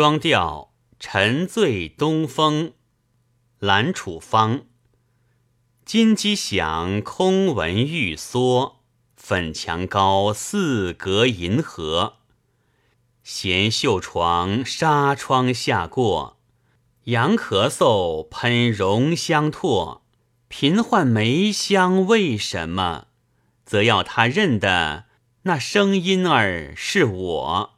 双调沉醉东风，兰楚芳金鸡响，空闻玉梭，粉墙高，四隔银河。闲袖床，纱窗下过，羊咳嗽，喷绒香唾，频唤梅香为什么，则要他认得，那声音儿是我。